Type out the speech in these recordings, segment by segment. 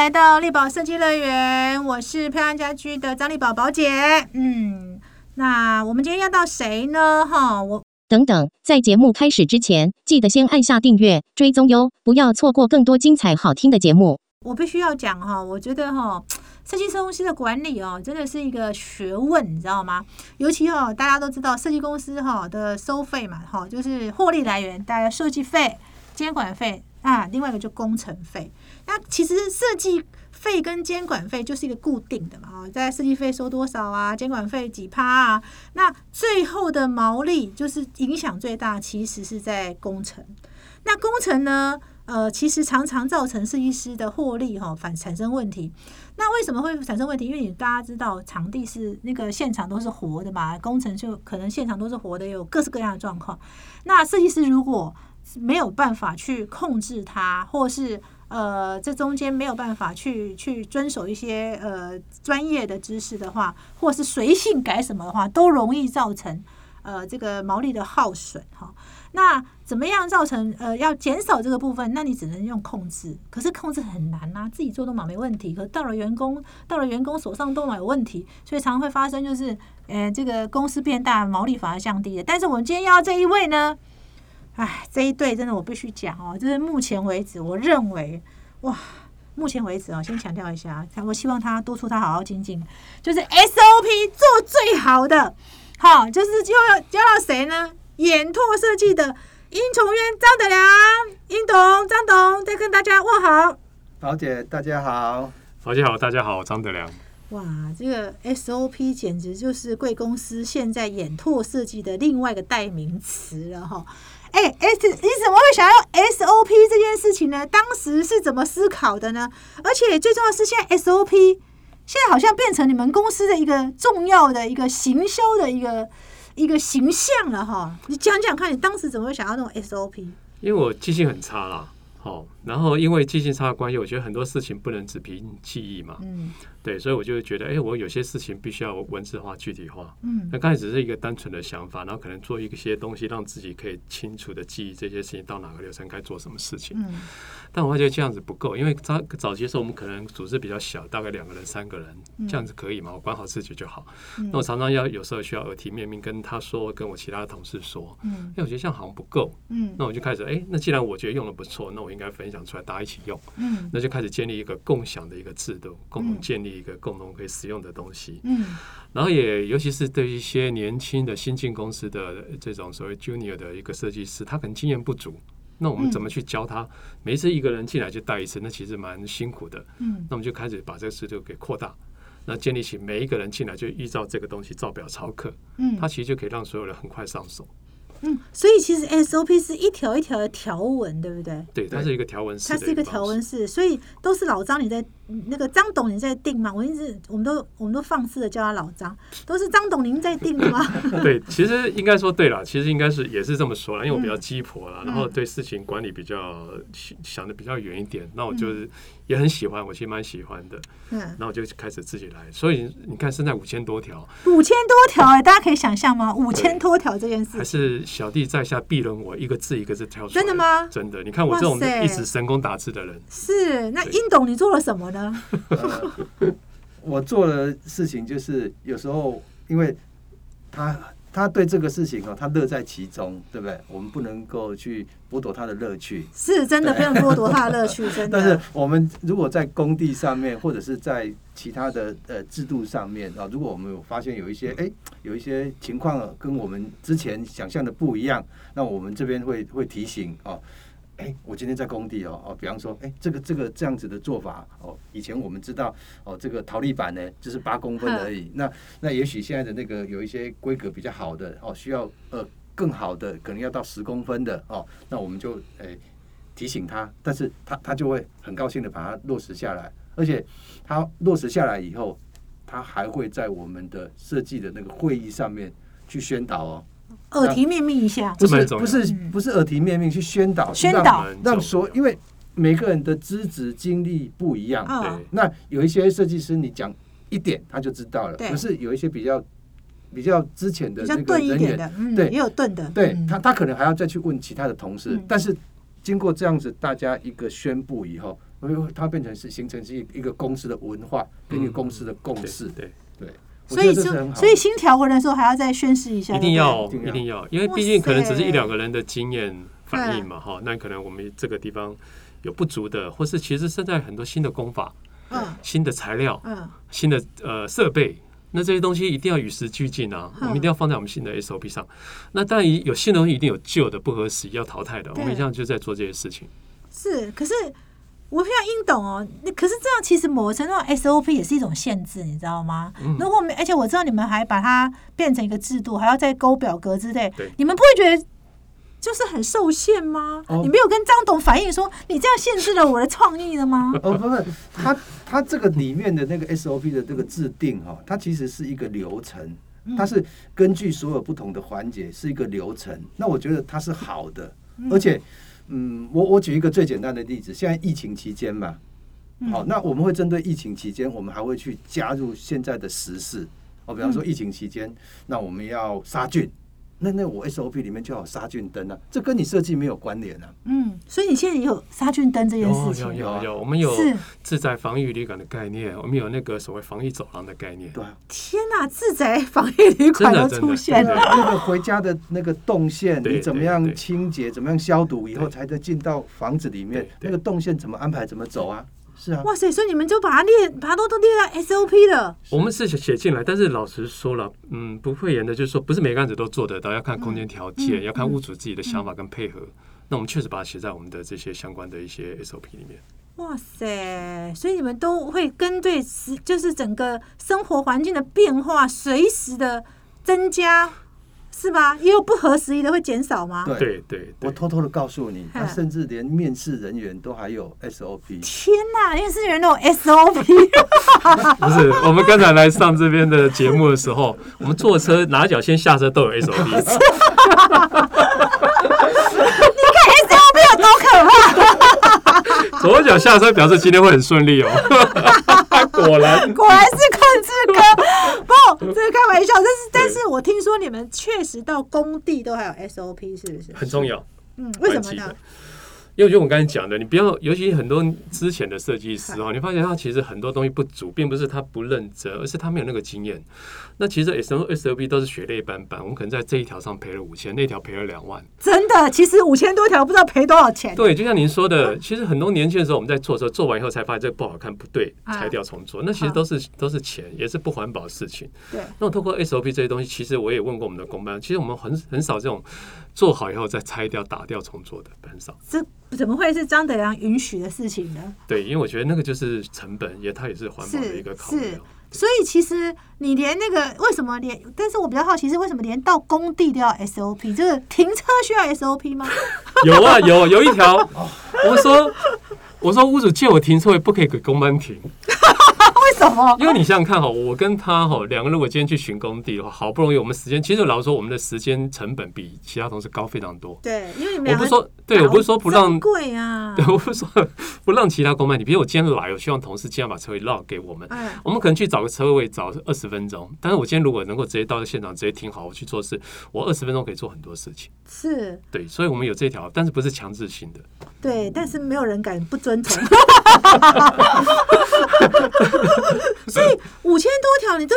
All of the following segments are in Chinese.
来到力宝设计乐园，我是漂亮家居的张丽宝宝姐。嗯，那我们今天要到谁呢？哈，我等等，在节目开始之前，记得先按下订阅、追踪哟，不要错过更多精彩好听的节目。我必须要讲哈，我觉得哈，设计师公司的管理哦，真的是一个学问，你知道吗？尤其哦，大家都知道设计公司哈的收费嘛，哈，就是获利来源，大家设计费、监管费啊，另外一个就工程费。那其实设计费跟监管费就是一个固定的嘛，啊，在设计费收多少啊，监管费几趴啊，那最后的毛利就是影响最大，其实是在工程。那工程呢？呃，其实常常造成设计师的获利哈反产生问题。那为什么会产生问题？因为你大家知道，场地是那个现场都是活的嘛，工程就可能现场都是活的，有各式各样的状况。那设计师如果没有办法去控制它，或是呃这中间没有办法去去遵守一些呃专业的知识的话，或是随性改什么的话，都容易造成呃这个毛利的耗损哈。那怎么样造成呃要减少这个部分？那你只能用控制，可是控制很难呐，自己做都嘛没问题，可到了员工到了员工手上都嘛有问题，所以常常会发生就是，呃，这个公司变大，毛利反而降低了。但是我们今天要这一位呢，哎，这一对真的我必须讲哦，就是目前为止我认为哇，目前为止哦，先强调一下，我希望他督促他好好精进，就是 SOP 做最好的，好，就是又要教到谁呢？眼拓设计的殷崇渊、张德良、殷董、张董再跟大家问好。宝姐，大家好。宝姐好，大家好，张德良。哇，这个 SOP 简直就是贵公司现在眼拓设计的另外一个代名词了哈。哎，S 你怎么会想要 SOP 这件事情呢？当时是怎么思考的呢？而且最重要是，现在 SOP 现在好像变成你们公司的一个重要的一个行销的一个。一个形象了哈，你讲讲看你当时怎么会想要那种 SOP？因为我记性很差啦，好，然后因为记性差的关系，我觉得很多事情不能只凭记忆嘛，嗯。对，所以我就觉得，哎，我有些事情必须要文字化、具体化。嗯，那刚才只是一个单纯的想法，然后可能做一些东西，让自己可以清楚的记忆这些事情到哪个流程该做什么事情。嗯，但我发觉这样子不够，因为早早期时候我们可能组织比较小，大概两个人、三个人，这样子可以嘛？我管好自己就好。那我常常要有时候需要耳提面命跟他说，跟我其他的同事说。嗯，因为我觉得这样好像不够。嗯，那我就开始，哎，那既然我觉得用的不错，那我应该分享出来，大家一起用。嗯，那就开始建立一个共享的一个制度，共同建立。一个共同可以使用的东西，嗯，然后也尤其是对一些年轻的新进公司的这种所谓 junior 的一个设计师，他可能经验不足，那我们怎么去教他？每一次一个人进来就带一次，那其实蛮辛苦的，嗯，那我们就开始把这个制度给扩大，那建立起每一个人进来就依照这个东西照表抄课，嗯，他其实就可以让所有人很快上手。嗯，所以其实 SOP 是一条一条的条文，对不对？对，它是一个条文式。它是一个条文式，所以都是老张你在那个张董你在定吗？我一直我们都我们都放肆的叫他老张，都是张董您在定的吗？对，其实应该说对了，其实应该是也是这么说了，因为我比较鸡婆了，然后对事情管理比较想的比较远一点，那我就是。也很喜欢，我其实蛮喜欢的。嗯，然后我就开始自己来。所以你看，现在五千多条，五千多条哎，大家可以想象吗？五千多条这件事，还是小弟在下必论我一个字一个字挑出来。真的吗？真的。你看我这种一直神功打字的人，是那殷董，你做了什么呢？我做的事情就是有时候，因为他。他对这个事情哦，他乐在其中，对不对？我们不能够去剥夺他的乐趣，是真的不能剥夺他的乐趣，真的。但是我们如果在工地上面，或者是在其他的呃制度上面啊，如果我们有发现有一些哎有一些情况跟我们之前想象的不一样，那我们这边会会提醒哦。哎，我今天在工地哦哦，比方说，哎，这个这个这样子的做法哦，以前我们知道哦，这个陶粒板呢就是八公分而已。那那也许现在的那个有一些规格比较好的哦，需要呃更好的，可能要到十公分的哦。那我们就哎提醒他，但是他他就会很高兴的把它落实下来，而且他落实下来以后，他还会在我们的设计的那个会议上面去宣导哦。耳提面命一下，不是不是不是耳提面命去宣导，宣导。让说，因为每个人的资质经历不一样，对，那有一些设计师你讲一点他就知道了，可是有一些比较比较之前的那个人员，对，也有钝的，对他他可能还要再去问其他的同事，但是经过这样子大家一个宣布以后，它变成是形成是一一个公司的文化，跟一个公司的共识。对。对，所以就所以新条文的时候还要再宣誓一下，一定要一定要，因为毕竟可能只是一两个人的经验反应嘛，哈，那可能我们这个地方有不足的，或是其实现在很多新的功法，嗯，新的材料，嗯，新的呃设备。那这些东西一定要与时俱进啊！我们一定要放在我们新的 SOP 上。那当然有新的东西，一定有旧的不合时宜要淘汰的。我们一向就在做这些事情。是，可是我非常应懂哦。那可是这样，其实某个程度 SOP 也是一种限制，你知道吗？如果而且我知道你们还把它变成一个制度，还要再勾表格之类，你们不会觉得？就是很受限吗？你没有跟张董反映说你这样限制了我的创意了吗？哦，不是，他他这个里面的那个 SOP 的这个制定哈，它其实是一个流程，它是根据所有不同的环节是一个流程。那我觉得它是好的，而且，嗯，我我举一个最简单的例子，现在疫情期间嘛，好，那我们会针对疫情期间，我们还会去加入现在的时事。哦，比方说疫情期间，那我们要杀菌。那那我 SOP 里面就有杀菌灯啊，这跟你设计没有关联啊。嗯，所以你现在有杀菌灯这件事情。有有有，我们有自在防御旅馆的概念，我们有那个所谓防疫走廊的概念。对，天哪，自在防疫旅馆都出现了。那个回家的那个动线，你怎么样清洁，怎么样消毒以后才能进到房子里面？那个动线怎么安排，怎么走啊？是啊，哇塞！所以你们就把它列，把它都都列在 SOP 了。我们是写进来，但是老实说了，嗯，不会严的，就是说不是每个案子都做得到，要看空间条件，要看屋主自己的想法跟配合。那我们确实把它写在我们的这些相关的一些 SOP 里面。哇塞！所以你们都会跟对时，就是整个生活环境的变化，随时的增加。是吧？也有不合时宜的会减少吗？对对，我偷偷的告诉你，他甚至连面试人员都还有 SOP。天哪，面试人员都有 SOP？不是，我们刚才来上这边的节目的时候，我们坐车哪脚先下车都有 SOP。你看 SOP 有多可怕？左脚下车表示今天会很顺利哦。果然，果然是控制哥。不，这是开玩笑。但是，但是我听说你们确实到工地都还有 SOP，是不是？很重要。嗯，为什么呢？因为就我刚才讲的，你不要，尤其很多之前的设计师哦，你发现他其实很多东西不足，并不是他不认真，而是他没有那个经验。那其实 S O S O B 都是血泪斑斑，我们可能在这一条上赔了五千，那条赔了两万。真的，其实五千多条不知道赔多少钱。对，就像您说的，其实很多年轻的时候我们在做的时候，做完以后才发现这个不好看，不对，拆掉重做，那其实都是都是钱，也是不环保的事情。对。那我透过 S O B 这些东西，其实我也问过我们的工班，其实我们很很少这种做好以后再拆掉、打掉重做的，很少。这怎么会是张德良允许的事情呢？对，因为我觉得那个就是成本，也它也是环保的一个考虑。所以其实你连那个为什么连，但是我比较好奇是为什么连到工地都要 SOP？就是停车需要 SOP 吗？有啊，有有一条，我说我说屋主借我停车位不可以给工班停。为什么？因为你想想看哈，我跟他哈两个，如果今天去巡工地的话，好不容易我们时间，其实老实说，我们的时间成本比其他同事高非常多。对，因为你们我不是说，对我不是说不让贵啊，对，我不是说不让其他工班你比如我今天来，我希望同事今天把车位让给我们。我们可能去找个车位找二十分钟，但是我今天如果能够直接到现场直接停好，我去做事，我二十分钟可以做很多事情。是，对，所以我们有这条，但是不是强制性的。对，但是没有人敢不遵从。所以五千多条，你都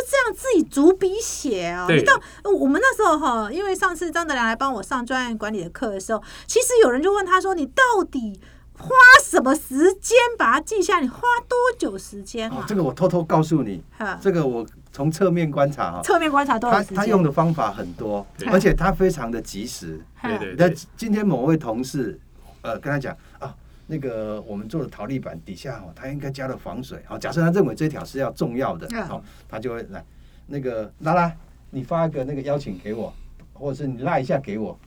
逐笔写啊？你到我们那时候哈，因为上次张德良来帮我上专业管理的课的时候，其实有人就问他说：“你到底花什么时间把它记下？你花多久时间啊？”这个我偷偷告诉你，这个我从侧面观察哈，侧面观察多少时间？他用的方法很多，而且他非常的及时。对对。那今天某位同事呃跟他讲啊。那个我们做的陶粒板底下哦，他应该加了防水。好，假设他认为这条是要重要的，好，他就会来那个拉拉，你发一个那个邀请给我，或者是你拉一下给我，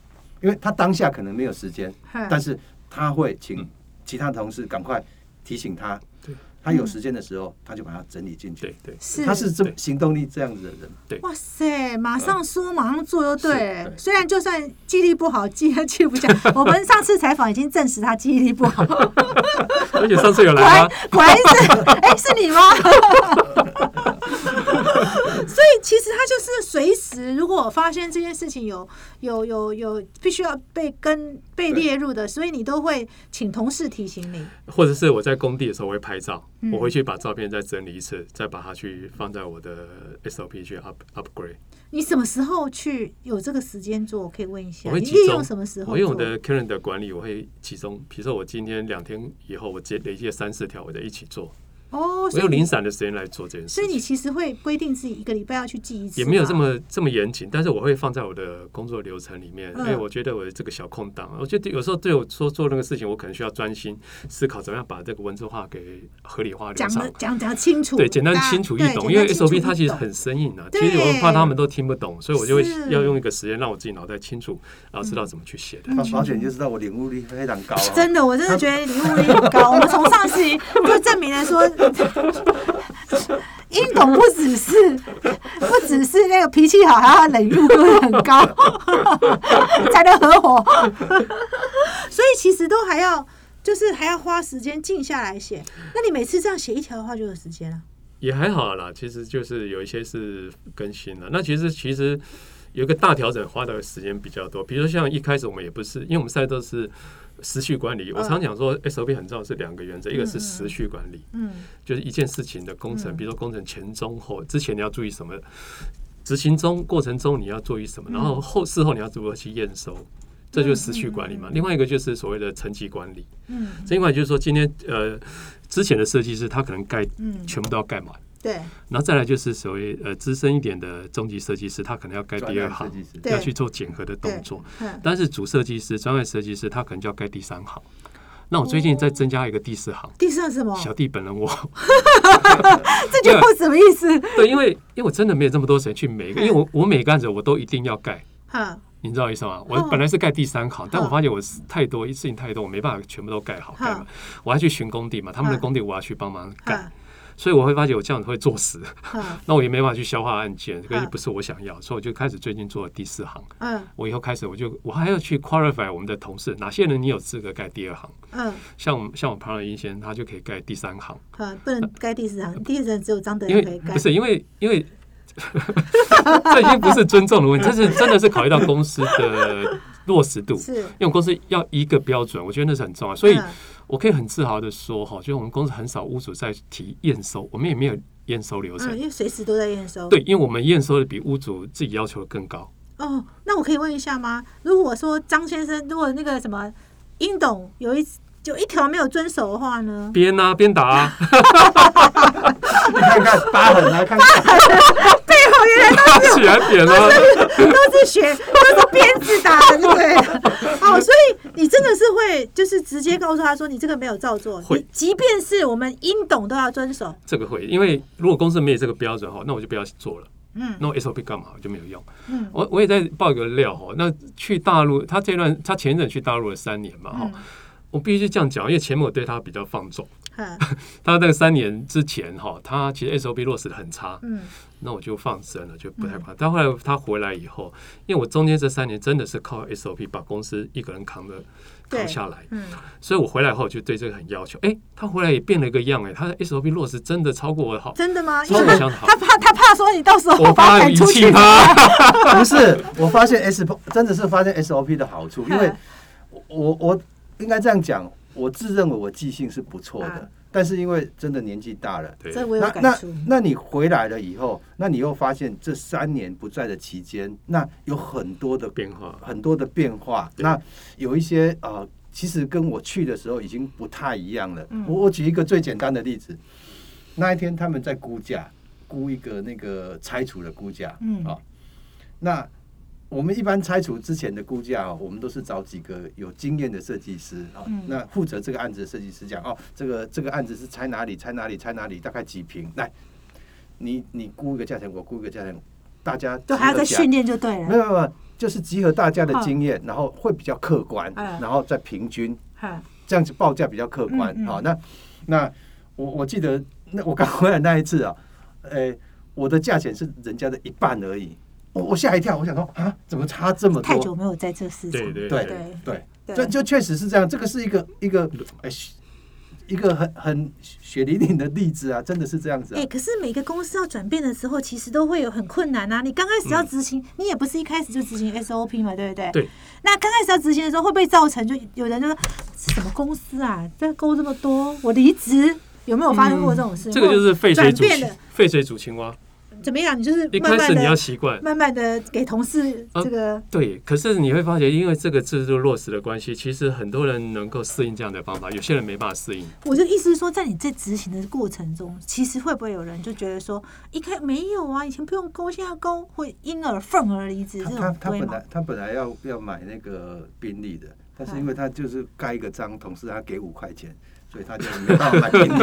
因为他当下可能没有时间，但是他会请其他同事赶快提醒他。他有时间的时候，他就把它整理进去。对对，他是这行动力这样子的人。对，哇塞，马上说，马上做，就对。虽然就算记忆力不好，记记不下。我们上次采访已经证实他记忆力不好。而且上次有来吗？果然是，哎，是你吗？其实他就是随时，如果我发现这件事情有有有有必须要被跟被列入的，所以你都会请同事提醒你，或者是我在工地的时候会拍照，我回去把照片再整理一次，再把它去放在我的 SOP 去 up upgrade。你什么时候去有这个时间做？我可以问一下，你利用什么时候？我用我的 calendar 管理，我会集中，比如说我今天两天以后，我接累积三四条，我再一起做。哦，我有零散的时间来做这件事，所以你其实会规定自己一个礼拜要去记一次，也没有这么这么严谨，但是我会放在我的工作流程里面，因为我觉得我的这个小空档，我觉得有时候对我说做那个事情，我可能需要专心思考，怎么样把这个文字化给合理化讲的讲讲清楚，对，简单清楚易懂，因为 SOP 它其实很生硬的，其实我怕他们都听不懂，所以我就会要用一个时间让我自己脑袋清楚，然后知道怎么去写的。保险就知道我领悟力非常高，真的，我真的觉得领悟力很高。我们从上次就证明了说。英董不只是不只是那个脾气好，还要忍辱度很高，才能合伙。所以其实都还要，就是还要花时间静下来写。那你每次这样写一条的话，就有时间了？也还好啦，其实就是有一些是更新了。那其实其实有个大调整，花的时间比较多。比如说像一开始我们也不是，因为我们现在都是。时序管理，我常讲说，SOP 很重要是两个原则，一个是时序管理，嗯，就是一件事情的工程，比如说工程前、中、后，之前你要注意什么，执行中过程中你要注意什么，然后后事后你要如何去验收，这就是时序管理嘛。另外一个就是所谓的层级管理，嗯，另外就是说今天呃之前的设计师他可能盖，嗯，全部都要盖满。对，然后再来就是所谓呃资深一点的中级设计师，他可能要盖第二行，要去做检核的动作。但是主设计师、专业设计师，他可能就要盖第三行。那我最近再增加一个第四行，第四行什么？小弟本人我，这句话什么意思？对，因为因为我真的没有这么多时间去每个，因为我我每个案子我都一定要盖。你知道意思吗？我本来是盖第三行，但我发现我太多，一次性太多，我没办法全部都盖好盖嘛。我要去巡工地嘛，他们的工地我要去帮忙盖。所以我会发觉我这样子会作死，那我也没法去消化案件，这个不是我想要，所以我就开始最近做了第四行。嗯，我以后开始我就我还要去 qualify 我们的同事，哪些人你有资格盖第二行？嗯，像像我旁人英先他就可以盖第三行。嗯，不能盖第四行，第四行只有张德可以盖。不是因为因为 这已经不是尊重的问题，这是真的是考虑到公司的落实度，是因为公司要一个标准，我觉得那是很重要，所以。我可以很自豪的说，哈，就是我们公司很少屋主在提验收，我们也没有验收流程，因为随时都在验收。对，因为我们验收的比屋主自己要求的更高。哦，那我可以问一下吗？如果说张先生，如果那个什么英董有一就一条没有遵守的话呢？边啊边打啊，你看看疤痕啊，看看 原来都是起来扁了，都是血，都是鞭子打的，对。哦，所以你真的是会，就是直接告诉他说，你这个没有照做。会，即便是我们应懂都要遵守。这个会，因为如果公司没有这个标准哈，那我就不要做了。嗯，那 SOP 干嘛就没有用。嗯，我我也在爆一个料哈，那去大陆，他这段他前一阵去大陆了三年嘛哈。我必须这样讲，因为前面我对他比较放纵。他那个三年之前哈，他其实 SOP 落实的很差。嗯，那我就放生了，就不太夸但后来他回来以后，因为我中间这三年真的是靠 SOP 把公司一个人扛的扛下来。嗯，所以我回来后就对这个很要求。哎，他回来也变了一个样哎，他的 SOP 落实真的超过我的好。真的吗？超我想好。他怕他怕说你到时候我怕遗弃他。不是，我发现 S 真的是发现 SOP 的好处，因为我我应该这样讲。我自认为我记性是不错的，但是因为真的年纪大了，那那那你回来了以后，那你又发现这三年不在的期间，那有很多的变化，很多的变化。那有一些呃，其实跟我去的时候已经不太一样了。我我举一个最简单的例子，那一天他们在估价，估一个那个拆除的估价，嗯。啊，那。我们一般拆除之前的估价，我们都是找几个有经验的设计师啊。那负责这个案子的设计师讲哦，这个这个案子是拆哪里，拆哪里，拆哪里，大概几平？来，你你估一个价钱，我估一个价钱，大家都还要在训练就对了。没有没有，就是集合大家的经验，然后会比较客观，然后再平均，这样子报价比较客观。好，那那我我记得那我刚回来那一次啊，诶，我的价钱是人家的一半而已。我我吓一跳，我想说啊，怎么差这么多？太久没有在这市场，对对对对，这就确实是这样。这个是一个一个，哎，一个很很血淋淋的例子啊，真的是这样子。哎，可是每个公司要转变的时候，其实都会有很困难啊。你刚开始要执行，你也不是一开始就执行 SOP 嘛，对不对？对。那刚开始要执行的时候，会不会造成就有人就说什么公司啊，这勾这么多，我离职？有没有发生过这种事？这个就是沸水煮沸水煮青蛙。怎么样？你就是一开始你要习惯，慢慢的给同事这个对。可是你会发觉，因为这个制度落实的关系，其实很多人能够适应这样的方法，有些人没办法适应。我的意思是说，在你在执行的过程中，其实会不会有人就觉得说，一开没有啊，以前不用勾，现在勾，会因而愤而离职？他他本来他本来要要买那个宾利的，但是因为他就是盖一个章，同事他给五块钱。所以他就没办法买给你，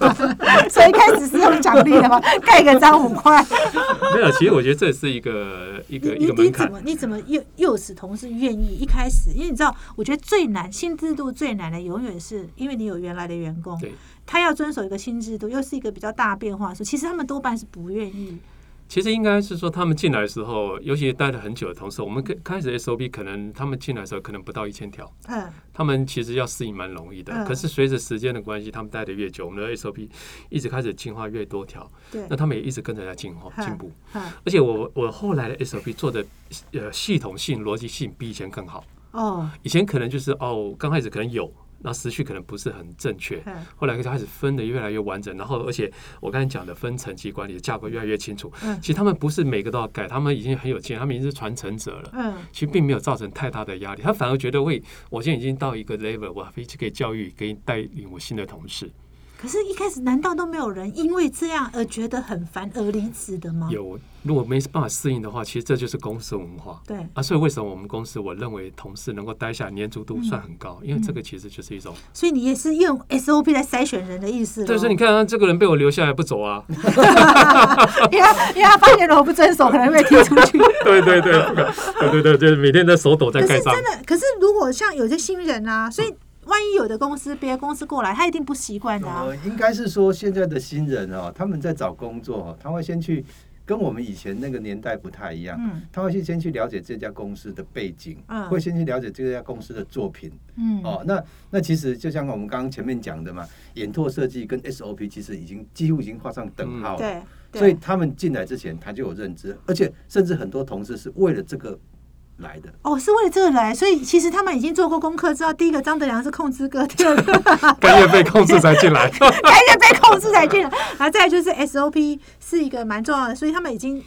所以开始是用奖励的吗？盖个章五块？没有，其实我觉得这是一个一个一个门槛。你怎么又又使同事愿意一开始？因为你知道，我觉得最难新制度最难的，永远是因为你有原来的员工，他要遵守一个新制度，又是一个比较大变化，所以其实他们多半是不愿意。其实应该是说，他们进来的时候，尤其待了很久的同事，我们开开始 SOP 可能他们进来的时候可能不到一千条，嗯，他们其实要适应蛮容易的。可是随着时间的关系，他们待的越久，我们的 SOP 一直开始进化越多条，对，那他们也一直跟着在进化进步。而且我我后来的 SOP 做的呃系统性逻辑性比以前更好。哦，以前可能就是哦，刚开始可能有。那思绪可能不是很正确，后来就开始分的越来越完整，然后而且我刚才讲的分层级管理的架构越来越清楚。其实他们不是每个都要改，他们已经很有经验，他们已经是传承者了。嗯，其实并没有造成太大的压力，他反而觉得为，我现在已经到一个 level，我可以去教育，可以带领我新的同事。可是，一开始难道都没有人因为这样而觉得很烦而离职的吗？有，如果没办法适应的话，其实这就是公司文化。对啊，所以为什么我们公司，我认为同事能够待下粘着度算很高，因为这个其实就是一种。所以你也是用 SOP 来筛选人的意思。对，所以你看，这个人被我留下来不走啊，因为因为他发现了我不遵守，可能被踢出去。对对对对对对，就是每天在手抖在盖章。真的，可是如果像有些新人啊，所以。万一有的公司别的公司过来，他一定不习惯的。呃，应该是说现在的新人哦，他们在找工作，他会先去跟我们以前那个年代不太一样。嗯，他会去先去了解这家公司的背景，嗯，会先去了解这家公司的作品。嗯，哦，那那其实就像我们刚刚前面讲的嘛，演拓设计跟 SOP 其实已经几乎已经画上等号了。对，所以他们进来之前他就有认知，而且甚至很多同事是为了这个。来的。哦，是为了这个来，所以其实他们已经做过功课，知道第一个张德良是控制哥，第二个甘愿被控制才进来，甘愿被控制才进来，然后再就是 SOP 是一个蛮重要的，所以他们已经。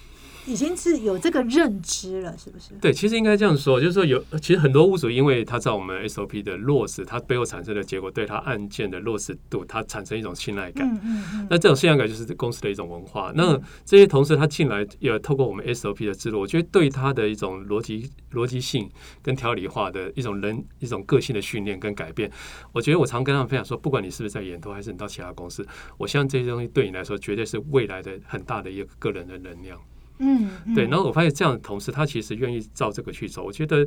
已经是有这个认知了，是不是？对，其实应该这样说，就是说有，其实很多屋主，因为他知道我们 SOP 的落实，他背后产生的结果，对他案件的落实度，他产生一种信赖感。嗯嗯嗯。那这种信赖感就是公司的一种文化。那这些同事他进来，也透过我们 SOP 的制度，我觉得对他的一种逻辑逻辑性跟条理化的一种人一种个性的训练跟改变，我觉得我常跟他们分享说，不管你是不是在研投，还是你到其他公司，我相信这些东西对你来说，绝对是未来的很大的一个个人的能量。嗯，对，然后我发现这样的同事，他其实愿意照这个去走，我觉得。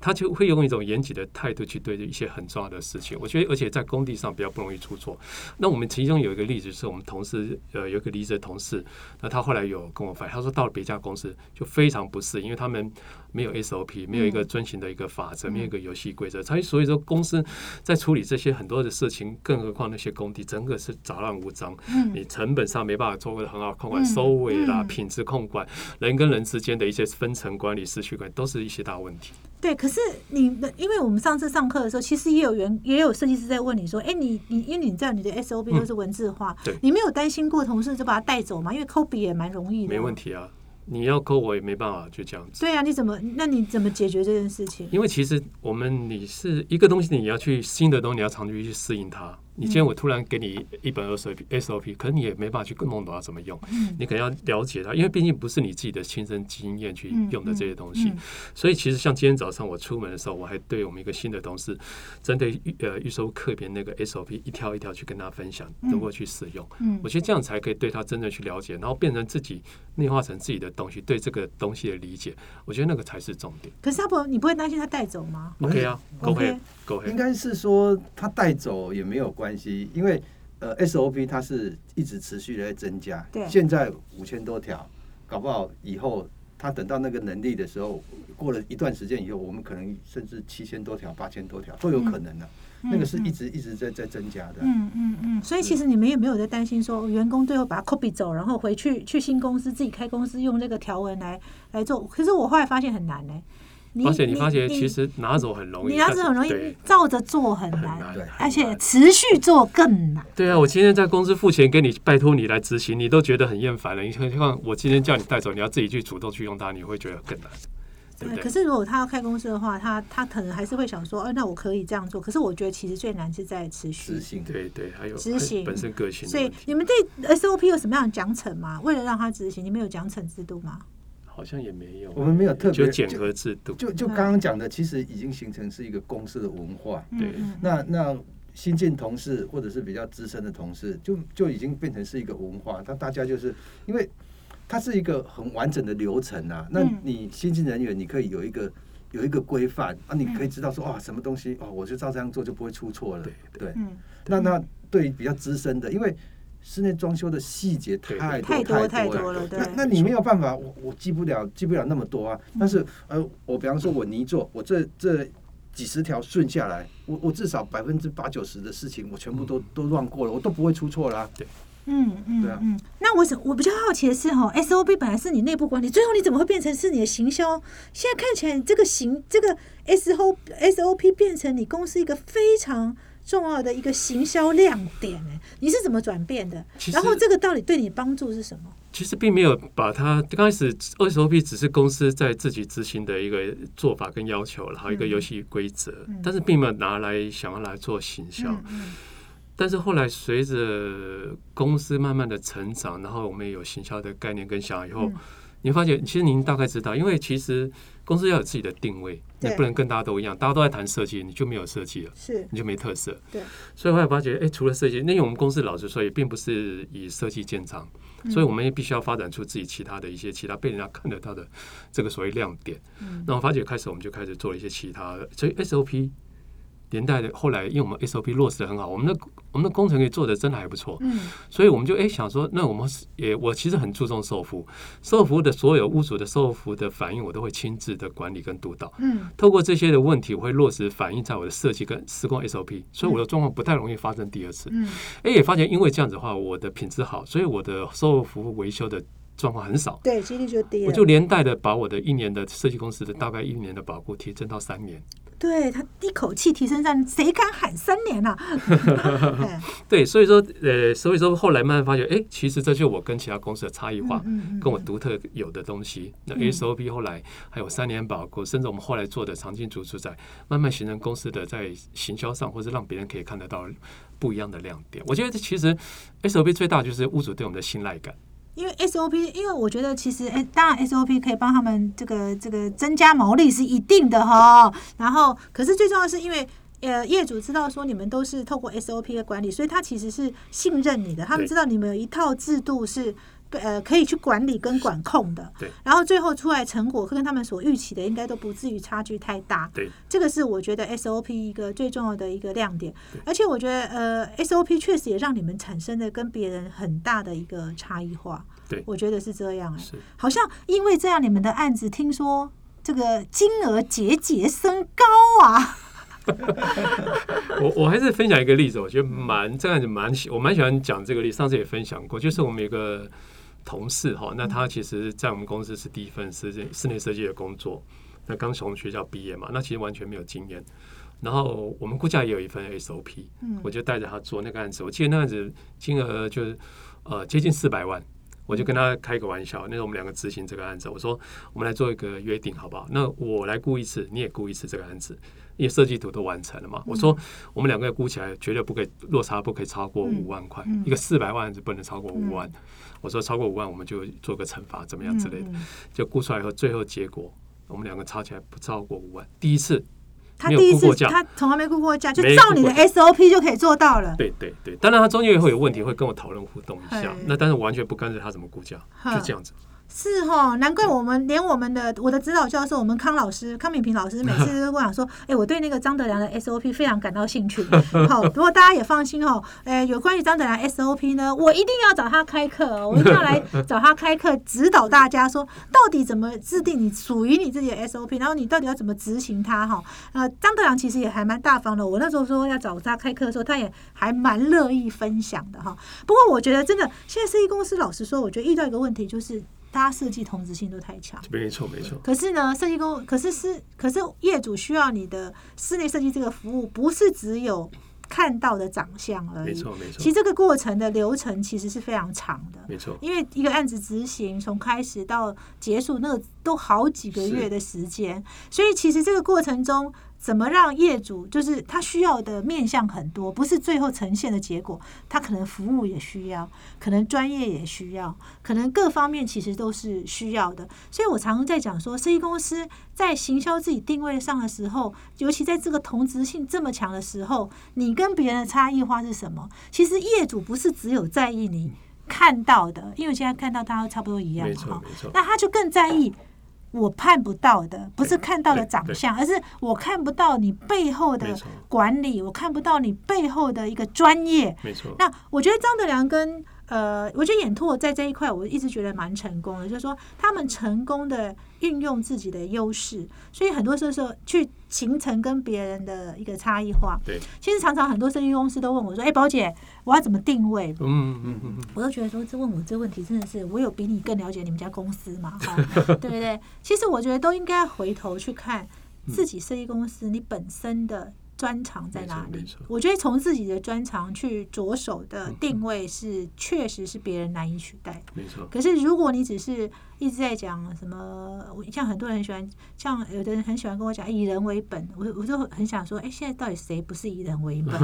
他就会用一种严谨的态度去对一些很重要的事情。我觉得，而且在工地上比较不容易出错。那我们其中有一个例子，是我们同事呃有一个离职的同事，那他后来有跟我反映，他说到了别家公司就非常不适，因为他们没有 SOP，没有一个遵循的一个法则，没有一个游戏规则。所以所以说公司在处理这些很多的事情，更何况那些工地整个是杂乱无章，你成本上没办法做的很好控管，收尾啦、品质控管、人跟人之间的一些分层管理、失序管，都是一些大问题。对，可是你的，因为我们上次上课的时候，其实也有员也有设计师在问你说，哎，你你因为你知道你的 SOP 都是文字化，对，你没有担心过同事就把它带走吗？因为抠笔也蛮容易的，没问题啊。你要扣我也没办法，就这样子。对啊，你怎么？那你怎么解决这件事情？因为其实我们你是一个东西，你要去新的东西，你要长期去适应它。你今天我突然给你一本 SOP SOP，可能你也没办法去弄懂它怎么用。你可能要了解它，因为毕竟不是你自己的亲身经验去用的这些东西。所以其实像今天早上我出门的时候，我还对我们一个新的同事，针对预呃预收课边那个 SOP 一条一条去跟他分享如何去使用。我觉得这样才可以对他真正去了解，然后变成自己内化成自己的东西，对这个东西的理解。我觉得那个才是重点。可是他不，你不会担心他带走吗？OK 啊，OK。应该是说他带走也没有关系，因为呃 SOP 它是一直持续的在增加，对，现在五千多条，搞不好以后他等到那个能力的时候，过了一段时间以后，我们可能甚至七千多条、八千多条都有可能的。那个是一直一直在在增加的。嗯嗯嗯。所以其实你们也没有在担心说员工最后把它 copy 走，然后回去去新公司自己开公司用这个条文来来做。可是我后来发现很难呢。而且你发现其实拿走很容易，你拿走很容易，照着做很难，而且持续做更难。对啊，我今天在公司付钱给你，拜托你来执行，你都觉得很厌烦了。你何况我今天叫你带走，你要自己去主动去用它，你会觉得更难。对，可是如果他要开公司的话，他他可能还是会想说，哦，那我可以这样做。可是我觉得其实最难是在持续执行，对对，还有执行本身个性。所以你们对 SOP 有什么样的奖惩吗？为了让他执行，你们有奖惩制度吗？好像也没有，我们没有特别检核制度。就就刚刚讲的，其实已经形成是一个公司的文化。对，那那新进同事或者是比较资深的同事，就就已经变成是一个文化。那大家就是因为它是一个很完整的流程啊。那你新进人员，你可以有一个。有一个规范啊，你可以知道说啊，什么东西哦，我就照这样做就不会出错了。对，那那对比较资深的，因为室内装修的细节太多太太多了，对。那那你没有办法，我我记不了记不了那么多啊。但是呃，我比方说我泥做，我这这几十条顺下来，我我至少百分之八九十的事情我全部都都乱过了，我都不会出错啦。对。嗯嗯嗯，那我想我比较好奇的是哈，SOP 本来是你内部管理，最后你怎么会变成是你的行销？现在看起来这个行这个 SO SOP 变成你公司一个非常重要的一个行销亮点哎，你是怎么转变的？然后这个到底对你帮助是什么？其实并没有把它刚开始 SOP 只是公司在自己执行的一个做法跟要求，然后一个游戏规则，但是并没有拿来想要来做行销。但是后来随着公司慢慢的成长，然后我们有行销的概念跟想法以后，你发觉，其实您大概知道，因为其实公司要有自己的定位，你不能跟大家都一样，大家都在谈设计，你就没有设计了，是你就没特色。对，所以后来发觉，哎，除了设计，那因为我们公司老实说也并不是以设计见长，所以我们也必须要发展出自己其他的一些其他被人家看得到的这个所谓亮点。嗯那我发觉开始我们就开始做了一些其他的，所以 SOP。连带的后来，因为我们 SOP 落实的很好，我们的我们的工程也做的真的还不错，嗯，所以我们就哎想说，那我们也我其实很注重售后服务，售后服务的所有屋主的售后服务的反应，我都会亲自的管理跟督导，嗯，透过这些的问题，我会落实反映在我的设计跟施工 SOP，所以我的状况不太容易发生第二次，嗯，哎也发现因为这样子的话，我的品质好，所以我的售后服务维修的状况很少，对，几率就低，我就连带的把我的一年的设计公司的大概一年的保护提升到三年。对他一口气提升上，谁敢喊三年啊？对，所以说，呃，所以说后来慢慢发觉，哎，其实这就我跟其他公司的差异化，跟我独特有的东西。那 SOP 后来还有三年保固，甚至我们后来做的长进主主宰，慢慢形成公司的在行销上，或者让别人可以看得到不一样的亮点。我觉得其实 SOP 最大就是屋主对我们的信赖感。因为 SOP，因为我觉得其实，哎，当然 SOP 可以帮他们这个这个增加毛利是一定的哈。然后，可是最重要是因为，呃，业主知道说你们都是透过 SOP 的管理，所以他其实是信任你的。他们知道你们有一套制度是。呃，可以去管理跟管控的，对，然后最后出来成果跟他们所预期的，应该都不至于差距太大，对，这个是我觉得 SOP 一个最重要的一个亮点，而且我觉得呃，SOP 确实也让你们产生的跟别人很大的一个差异化，对，我觉得是这样，是，好像因为这样，你们的案子听说这个金额节节升高啊，我我还是分享一个例子，我觉得蛮这样子蛮喜，我蛮喜欢讲这个例，上次也分享过，就是我们有个。同事哈，那他其实，在我们公司是第一份室室内设计的工作。那刚从学校毕业嘛，那其实完全没有经验。然后我们估价也有一份 SOP，嗯，我就带着他做那个案子。我记得那案子金额就是呃接近四百万，我就跟他开个玩笑。那时候我们两个执行这个案子，我说我们来做一个约定好不好？那我来估一次，你也估一次这个案子，因为设计图都完成了嘛。我说我们两个估起来绝对不可以落差不可以超过五万块，一个四百万案子不能超过五万。我说超过五万，我们就做个惩罚，怎么样之类的，就估出来以后，最后结果我们两个吵起来不超过五万。第一次，他第一次他从来没估过价，就照你的 SOP 就可以做到了。对对对，当然他中间也会有问题，会跟我讨论互动一下。那但是我完全不干涉他怎么估价，就这样子。是哈，难怪我们连我们的我的指导教授，我们康老师康敏平老师，每次 都跟我讲说，哎，我对那个张德良的 SOP 非常感到兴趣。好，不过大家也放心哦，哎，有关于张德良 SOP 呢，我一定要找他开课，我一定要来找他开课，指导大家说 到底怎么制定你属于你自己的 SOP，然后你到底要怎么执行它哈。呃，张德良其实也还蛮大方的，我那时候说要找他开课的时候，他也还蛮乐意分享的哈。不过我觉得真的，现在设计公司老实说，我觉得遇到一个问题就是。大家设计同质性都太强，没错没错。可是呢，设计工，可是是，可是业主需要你的室内设计这个服务，不是只有看到的长相而已。没错没错。其实这个过程的流程其实是非常长的，没错。因为一个案子执行从开始到结束，那个都好几个月的时间，所以其实这个过程中。怎么让业主就是他需要的面向很多，不是最后呈现的结果，他可能服务也需要，可能专业也需要，可能各方面其实都是需要的。所以我常常在讲说，设计公司在行销自己定位上的时候，尤其在这个同质性这么强的时候，你跟别人的差异化是什么？其实业主不是只有在意你看到的，因为现在看到大家差不多一样，没错没错，那他就更在意。我看不到的，不是看到的长相，而是我看不到你背后的管理，我看不到你背后的一个专业。没错。那我觉得张德良跟呃，我觉得演拓在这一块，我一直觉得蛮成功的，就是说他们成功的运用自己的优势，所以很多时候去形成跟别人的一个差异化。对，其实常常很多设计公司都问我说：“哎，宝姐，我要怎么定位？”嗯嗯嗯，我都觉得说，这问我这问题真的是，我有比你更了解你们家公司嘛？哈，对不对？其实我觉得都应该回头去看自己设计公司你本身的。专长在哪里？我觉得从自己的专长去着手的定位是，确实是别人难以取代。没错。可是如果你只是一直在讲什么，像很多人很喜欢，像有的人很喜欢跟我讲以人为本，我我就很想说，哎，现在到底谁不是以人为本？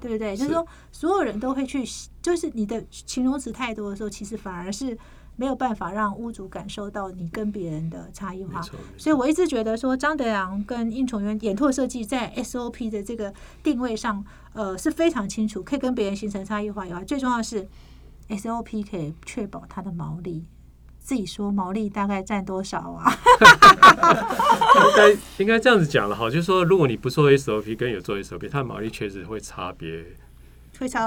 对不对？就是说，所有人都会去，就是你的形容词太多的时候，其实反而是。没有办法让屋主感受到你跟别人的差异化，所以我一直觉得说张德阳跟应崇元演拓设计在 SOP 的这个定位上，呃是非常清楚，可以跟别人形成差异化以外，最重要的是 SOP 可以确保它的毛利。自己说毛利大概占多少啊？应该应该这样子讲了哈，就是说如果你不做 SOP 跟有做 SOP，它的毛利确实会差别。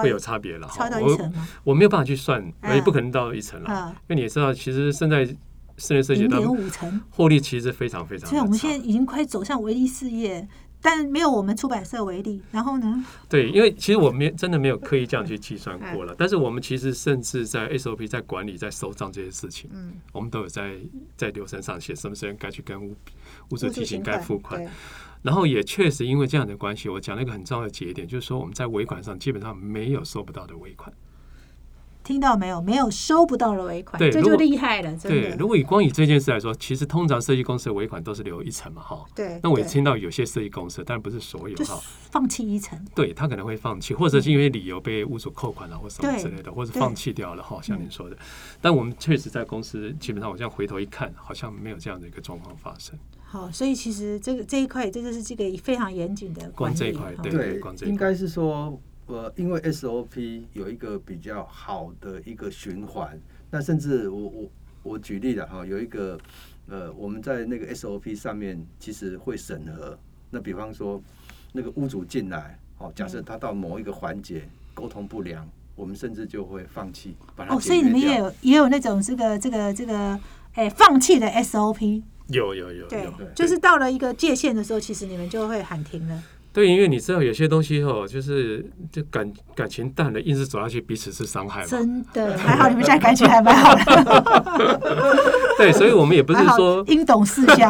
会有差别了，我我没有办法去算，也不可能到一层了。因为你也知道，其实现在室内设计的获利其实非常非常。所以我们现在已经快走向唯利事业，但没有我们出版社为例。然后呢？对，因为其实我没真的没有刻意这样去计算过了。但是我们其实甚至在 SOP 在管理、在收账这些事情，嗯，我们都有在在流程上写什么时间该去跟物物主提醒该付款。然后也确实因为这样的关系，我讲了一个很重要的节点，就是说我们在尾款上基本上没有收不到的尾款。听到没有？没有收不到的尾款，这就厉害了。对，如果以光以这件事来说，其实通常设计公司的尾款都是留一层嘛，哈。对。那我也听到有些设计公司，但不是所有哈，放弃一层。对他可能会放弃，或者是因为理由被屋主扣款了，或什么之类的，或者放弃掉了哈，像您说的。但我们确实在公司，基本上我这样回头一看，好像没有这样的一个状况发生。好，所以其实这个这一块，这就是这个非常严谨的管这一块，对，应该是说，呃，因为 SOP 有一个比较好的一个循环，那甚至我我我举例了哈，有一个呃，我们在那个 SOP 上面其实会审核，那比方说那个屋主进来，哦，假设他到某一个环节沟通不良，我们甚至就会放弃把它哦，所以你们也有也有那种这个这个这个哎放弃的 SOP。有有有，对，就是到了一个界限的时候，其实你们就会喊停了。对，因为你知道有些东西哦，就是就感感情淡了，硬是走下去，彼此是伤害。真的，还好你们现在感情还蛮好的。对，所以我们也不是说应懂事项。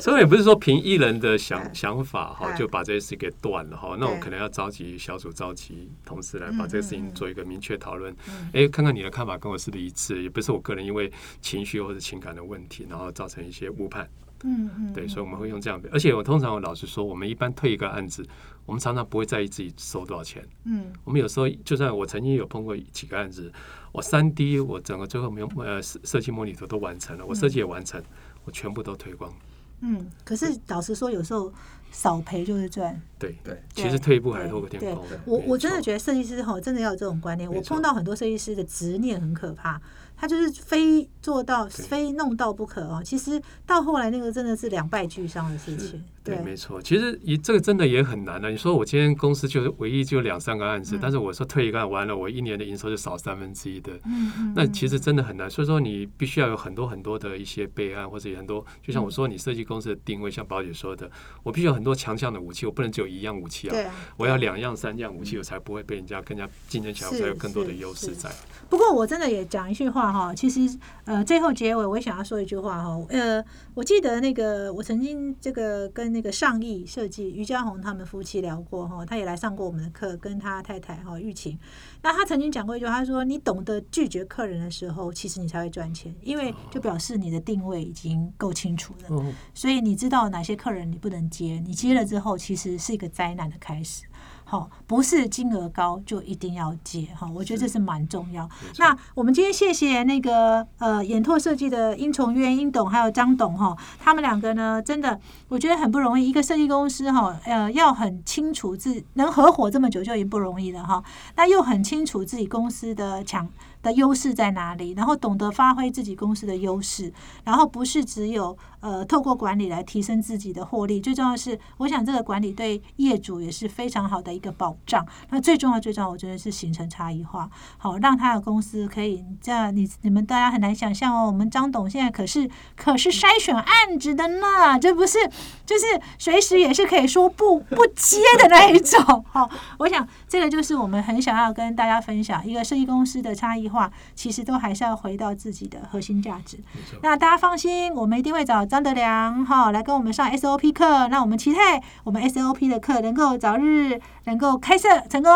所以也不是说凭一人的想想法哈，就把这些事给断了哈。那我可能要召集小组，召集同事来把这个事情做一个明确讨论。哎，看看你的看法跟我是不是一致？也不是我个人因为情绪或者情感的问题，然后造成一些误判。嗯嗯，对，所以我们会用这样的。而且我通常我老实说，我们一般退一个案子，我们常常不会在意自己收多少钱。嗯，我们有时候就算我曾经有碰过几个案子，我三 D 我整个最后没有呃设计模拟图都完成了，我设计也完成，我全部都推光。嗯，可是老实说，有时候少赔就是赚。对对，其实退一步海阔天空。我我真的觉得设计师哈，真的要有这种观念。我碰到很多设计师的执念很可怕。他就是非做到非弄到不可哦。其实到后来那个真的是两败俱伤的事情。对，没错。其实一这个真的也很难的。你说我今天公司就是唯一就两三个案子，但是我说退一个案完了，我一年的营收就少三分之一的。嗯嗯。那其实真的很难。所以说你必须要有很多很多的一些备案，或者很多，就像我说你设计公司的定位，像宝姐说的，我必须有很多强项的武器，我不能只有一样武器啊。我要两样三样武器，我才不会被人家更加竞争起来，我才有更多的优势在。不过我真的也讲一句话哈，其实呃，最后结尾我也想要说一句话哈，呃，我记得那个我曾经这个跟那个上亿设计于家宏他们夫妻聊过哈，他也来上过我们的课，跟他太太哈玉琴，那他曾经讲过一句，他说你懂得拒绝客人的时候，其实你才会赚钱，因为就表示你的定位已经够清楚了，所以你知道哪些客人你不能接，你接了之后，其实是一个灾难的开始。好，不是金额高就一定要接哈，我觉得这是蛮重要。那我们今天谢谢那个呃眼拓设计的殷崇渊殷董还有张董哈，他们两个呢真的我觉得很不容易，一个设计公司哈呃要很清楚自能合伙这么久就已经不容易了哈，那又很清楚自己公司的强。的优势在哪里？然后懂得发挥自己公司的优势，然后不是只有呃透过管理来提升自己的获利。最重要的是，我想这个管理对业主也是非常好的一个保障。那最重要、最重要，我觉得是形成差异化，好让他的公司可以这样。你你们大家很难想象哦，我们张董现在可是可是筛选案子的呢，这不是就是随时也是可以说不不接的那一种。好，我想这个就是我们很想要跟大家分享一个设计公司的差异化。其实都还是要回到自己的核心价值。那大家放心，我们一定会找张德良哈来跟我们上 SOP 课。那我们期待我们 SOP 的课能够早日能够开设成功。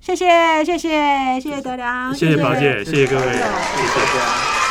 谢谢，谢谢，谢谢德良，谢谢宝姐，谢谢各位，谢谢大家。